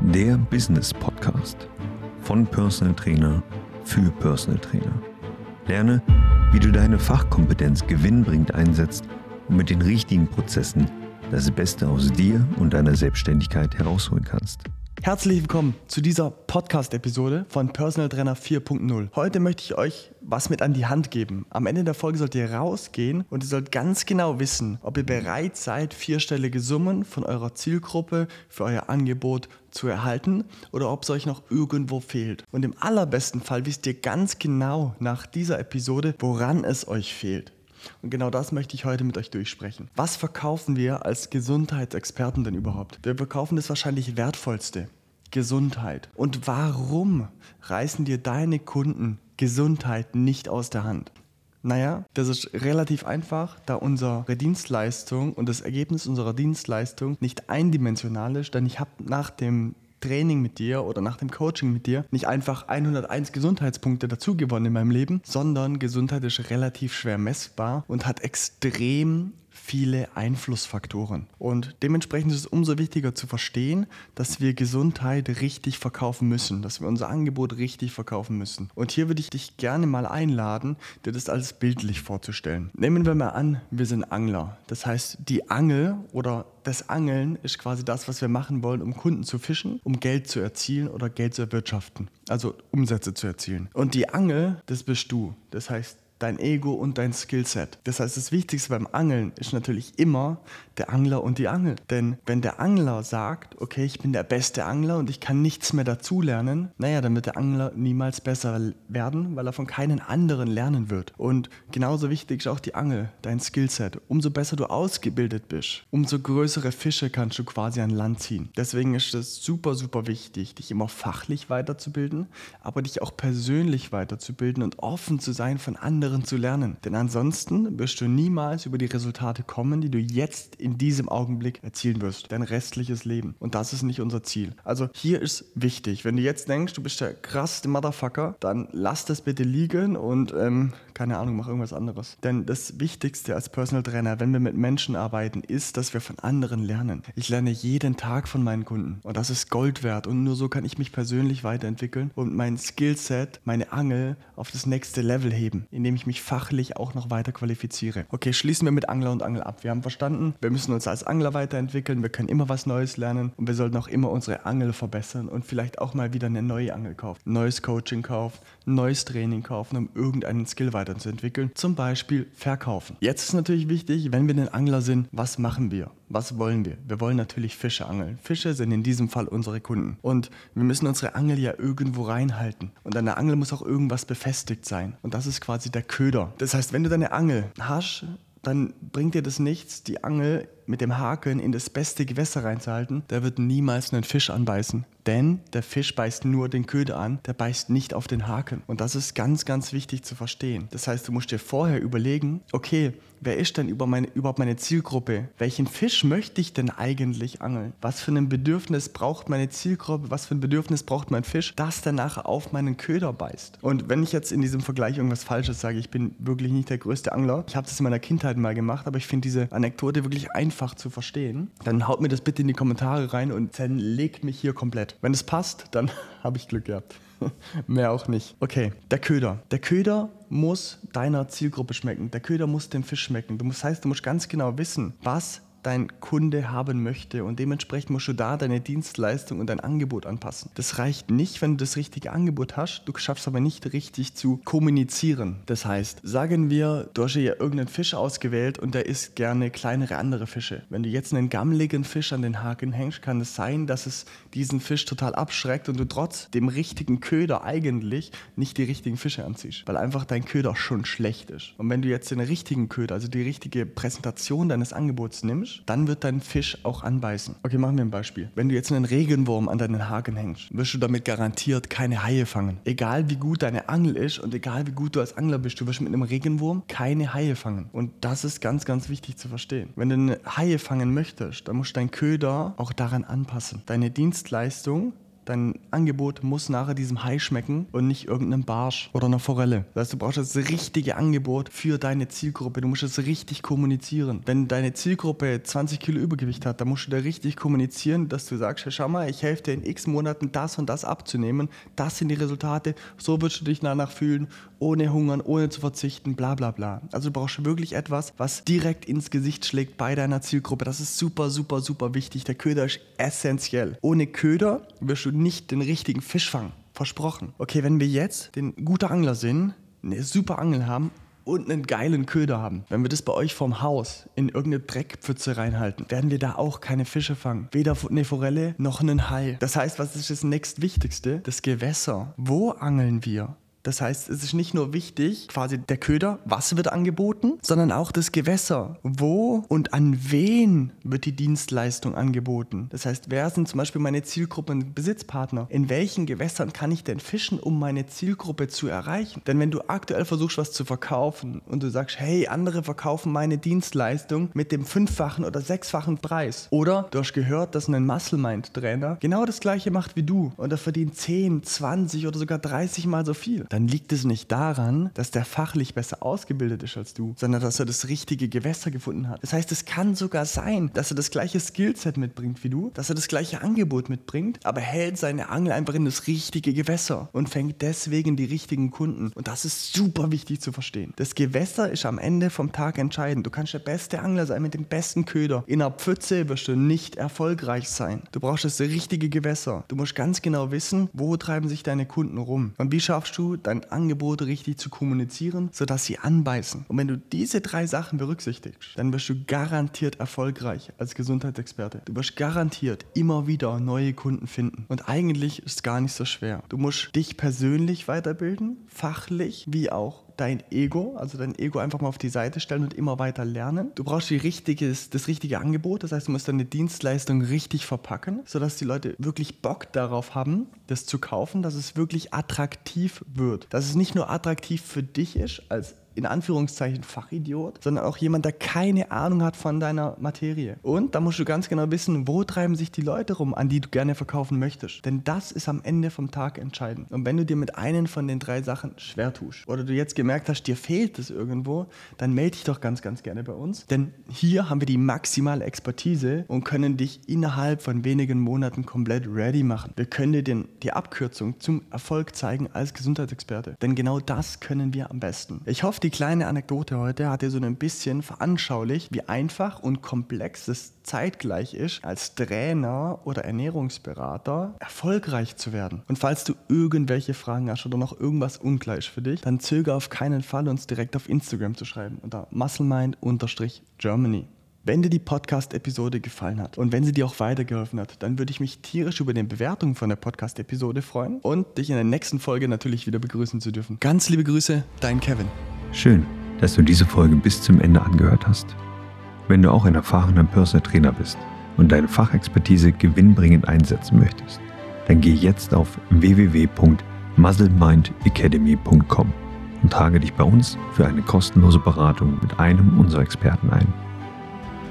Der Business Podcast von Personal Trainer für Personal Trainer. Lerne, wie du deine Fachkompetenz gewinnbringend einsetzt und mit den richtigen Prozessen das Beste aus dir und deiner Selbstständigkeit herausholen kannst. Herzlich willkommen zu dieser Podcast-Episode von Personal Trainer 4.0. Heute möchte ich euch was mit an die Hand geben. Am Ende der Folge sollt ihr rausgehen und ihr sollt ganz genau wissen, ob ihr bereit seid, vierstellige Summen von eurer Zielgruppe für euer Angebot zu erhalten oder ob es euch noch irgendwo fehlt. Und im allerbesten Fall wisst ihr ganz genau nach dieser Episode, woran es euch fehlt. Und genau das möchte ich heute mit euch durchsprechen. Was verkaufen wir als Gesundheitsexperten denn überhaupt? Wir verkaufen das wahrscheinlich wertvollste. Gesundheit. Und warum reißen dir deine Kunden Gesundheit nicht aus der Hand? Naja, das ist relativ einfach, da unsere Dienstleistung und das Ergebnis unserer Dienstleistung nicht eindimensional ist, denn ich habe nach dem Training mit dir oder nach dem Coaching mit dir nicht einfach 101 Gesundheitspunkte dazu gewonnen in meinem Leben, sondern Gesundheit ist relativ schwer messbar und hat extrem viele Einflussfaktoren. Und dementsprechend ist es umso wichtiger zu verstehen, dass wir Gesundheit richtig verkaufen müssen, dass wir unser Angebot richtig verkaufen müssen. Und hier würde ich dich gerne mal einladen, dir das alles bildlich vorzustellen. Nehmen wir mal an, wir sind Angler. Das heißt, die Angel oder das Angeln ist quasi das, was wir machen wollen, um Kunden zu fischen, um Geld zu erzielen oder Geld zu erwirtschaften, also Umsätze zu erzielen. Und die Angel, das bist du. Das heißt, dein Ego und dein Skillset. Das heißt, das Wichtigste beim Angeln ist natürlich immer der Angler und die Angel. Denn wenn der Angler sagt, okay, ich bin der beste Angler und ich kann nichts mehr dazulernen, naja, dann wird der Angler niemals besser werden, weil er von keinen anderen lernen wird. Und genauso wichtig ist auch die Angel, dein Skillset. Umso besser du ausgebildet bist, umso größere Fische kannst du quasi an Land ziehen. Deswegen ist es super, super wichtig, dich immer fachlich weiterzubilden, aber dich auch persönlich weiterzubilden und offen zu sein von anderen anderen zu lernen. Denn ansonsten wirst du niemals über die Resultate kommen, die du jetzt in diesem Augenblick erzielen wirst. Dein restliches Leben. Und das ist nicht unser Ziel. Also hier ist wichtig, wenn du jetzt denkst, du bist der krasseste Motherfucker, dann lass das bitte liegen und ähm, keine Ahnung, mach irgendwas anderes. Denn das Wichtigste als Personal Trainer, wenn wir mit Menschen arbeiten, ist, dass wir von anderen lernen. Ich lerne jeden Tag von meinen Kunden und das ist Gold wert und nur so kann ich mich persönlich weiterentwickeln und mein Skillset, meine Angel auf das nächste Level heben, indem ich mich fachlich auch noch weiter qualifiziere. Okay, schließen wir mit Angler und Angel ab. Wir haben verstanden, wir müssen uns als Angler weiterentwickeln, wir können immer was Neues lernen und wir sollten auch immer unsere Angel verbessern und vielleicht auch mal wieder eine neue Angel kaufen, neues Coaching kaufen, neues Training kaufen, um irgendeinen Skill weiterzuentwickeln, zum Beispiel verkaufen. Jetzt ist natürlich wichtig, wenn wir ein Angler sind, was machen wir? Was wollen wir? Wir wollen natürlich Fische angeln. Fische sind in diesem Fall unsere Kunden. Und wir müssen unsere Angel ja irgendwo reinhalten. Und an der Angel muss auch irgendwas befestigt sein. Und das ist quasi der Köder. Das heißt, wenn du deine Angel hast, dann bringt dir das nichts, die Angel mit dem Haken in das beste Gewässer reinzuhalten. Der wird niemals einen Fisch anbeißen. Denn der Fisch beißt nur den Köder an, der beißt nicht auf den Haken. Und das ist ganz, ganz wichtig zu verstehen. Das heißt, du musst dir vorher überlegen, okay, wer ist denn über meine, überhaupt meine Zielgruppe? Welchen Fisch möchte ich denn eigentlich angeln? Was für ein Bedürfnis braucht meine Zielgruppe? Was für ein Bedürfnis braucht mein Fisch, dass der nachher auf meinen Köder beißt? Und wenn ich jetzt in diesem Vergleich irgendwas Falsches sage, ich bin wirklich nicht der größte Angler. Ich habe das in meiner Kindheit mal gemacht, aber ich finde diese Anekdote wirklich einfach zu verstehen. Dann haut mir das bitte in die Kommentare rein und zerlegt mich hier komplett. Wenn es passt, dann habe ich Glück gehabt. Mehr auch nicht. Okay, der Köder. Der Köder muss deiner Zielgruppe schmecken. Der Köder muss dem Fisch schmecken. das heißt, du musst ganz genau wissen, was dein Kunde haben möchte und dementsprechend musst du da deine Dienstleistung und dein Angebot anpassen. Das reicht nicht, wenn du das richtige Angebot hast, du schaffst aber nicht richtig zu kommunizieren. Das heißt, sagen wir, du hast ja irgendeinen Fisch ausgewählt und der isst gerne kleinere andere Fische. Wenn du jetzt einen gammeligen Fisch an den Haken hängst, kann es sein, dass es diesen Fisch total abschreckt und du trotz dem richtigen Köder eigentlich nicht die richtigen Fische anziehst, weil einfach dein Köder schon schlecht ist. Und wenn du jetzt den richtigen Köder, also die richtige Präsentation deines Angebots nimmst, Fisch, dann wird dein Fisch auch anbeißen. Okay, machen wir ein Beispiel. Wenn du jetzt einen Regenwurm an deinen Haken hängst, wirst du damit garantiert keine Haie fangen. Egal wie gut deine Angel ist und egal wie gut du als Angler bist, du wirst mit einem Regenwurm keine Haie fangen. Und das ist ganz, ganz wichtig zu verstehen. Wenn du eine Haie fangen möchtest, dann musst du deinen Köder auch daran anpassen. Deine Dienstleistung Dein Angebot muss nachher diesem Hai schmecken und nicht irgendeinem Barsch oder einer Forelle. Das heißt, du brauchst das richtige Angebot für deine Zielgruppe. Du musst es richtig kommunizieren. Wenn deine Zielgruppe 20 Kilo Übergewicht hat, dann musst du da richtig kommunizieren, dass du sagst, hey, schau mal, ich helfe dir in x Monaten das und das abzunehmen. Das sind die Resultate. So wirst du dich danach fühlen, ohne hungern, ohne zu verzichten, bla bla bla. Also du brauchst wirklich etwas, was direkt ins Gesicht schlägt bei deiner Zielgruppe. Das ist super, super, super wichtig. Der Köder ist essentiell. Ohne Köder wirst du nicht den richtigen Fisch fangen. Versprochen. Okay, wenn wir jetzt den guter Angler sind, eine super Angel haben und einen geilen Köder haben. Wenn wir das bei euch vorm Haus in irgendeine Dreckpfütze reinhalten, werden wir da auch keine Fische fangen. Weder eine Forelle noch einen Hai. Das heißt, was ist das nächstwichtigste? Das Gewässer. Wo angeln wir? Das heißt, es ist nicht nur wichtig, quasi der Köder, was wird angeboten, sondern auch das Gewässer. Wo und an wen wird die Dienstleistung angeboten? Das heißt, wer sind zum Beispiel meine Zielgruppen Besitzpartner? In welchen Gewässern kann ich denn fischen, um meine Zielgruppe zu erreichen? Denn wenn du aktuell versuchst, was zu verkaufen und du sagst, hey, andere verkaufen meine Dienstleistung mit dem fünffachen oder sechsfachen Preis. Oder du hast gehört, dass ein Muscle Mind Trainer genau das gleiche macht wie du und er verdient 10, 20 oder sogar 30 mal so viel. Dann dann liegt es nicht daran, dass der fachlich besser ausgebildet ist als du, sondern dass er das richtige Gewässer gefunden hat. Das heißt, es kann sogar sein, dass er das gleiche Skillset mitbringt wie du, dass er das gleiche Angebot mitbringt, aber hält seine Angel einfach in das richtige Gewässer und fängt deswegen die richtigen Kunden. Und das ist super wichtig zu verstehen. Das Gewässer ist am Ende vom Tag entscheidend. Du kannst der beste Angler sein mit dem besten Köder. In einer Pfütze wirst du nicht erfolgreich sein. Du brauchst das richtige Gewässer. Du musst ganz genau wissen, wo treiben sich deine Kunden rum. Und wie schaffst du dein Angebot richtig zu kommunizieren, sodass sie anbeißen. Und wenn du diese drei Sachen berücksichtigst, dann wirst du garantiert erfolgreich als Gesundheitsexperte. Du wirst garantiert immer wieder neue Kunden finden. Und eigentlich ist es gar nicht so schwer. Du musst dich persönlich weiterbilden, fachlich wie auch dein Ego, also dein Ego einfach mal auf die Seite stellen und immer weiter lernen. Du brauchst richtiges, das richtige Angebot, das heißt, du musst deine Dienstleistung richtig verpacken, sodass die Leute wirklich Bock darauf haben, das zu kaufen, dass es wirklich attraktiv wird. Dass es nicht nur attraktiv für dich ist als in Anführungszeichen Fachidiot, sondern auch jemand, der keine Ahnung hat von deiner Materie. Und da musst du ganz genau wissen, wo treiben sich die Leute rum, an die du gerne verkaufen möchtest. Denn das ist am Ende vom Tag entscheidend. Und wenn du dir mit einem von den drei Sachen schwer tust oder du jetzt gemerkt hast, dir fehlt es irgendwo, dann melde dich doch ganz, ganz gerne bei uns. Denn hier haben wir die maximale Expertise und können dich innerhalb von wenigen Monaten komplett ready machen. Wir können dir den, die Abkürzung zum Erfolg zeigen als Gesundheitsexperte. Denn genau das können wir am besten. Ich hoffe, die die kleine Anekdote heute hat dir so ein bisschen veranschaulicht, wie einfach und komplex es zeitgleich ist, als Trainer oder Ernährungsberater erfolgreich zu werden. Und falls du irgendwelche Fragen hast oder noch irgendwas unklar ist für dich, dann zögere auf keinen Fall, uns direkt auf Instagram zu schreiben unter musclemind-germany. Wenn dir die Podcast-Episode gefallen hat und wenn sie dir auch weitergeholfen hat, dann würde ich mich tierisch über eine Bewertung von der Podcast-Episode freuen und dich in der nächsten Folge natürlich wieder begrüßen zu dürfen. Ganz liebe Grüße, dein Kevin. Schön, dass du diese Folge bis zum Ende angehört hast. Wenn du auch ein erfahrener Personal Trainer bist und deine Fachexpertise gewinnbringend einsetzen möchtest, dann geh jetzt auf www.muzzlemindacademy.com und trage dich bei uns für eine kostenlose Beratung mit einem unserer Experten ein.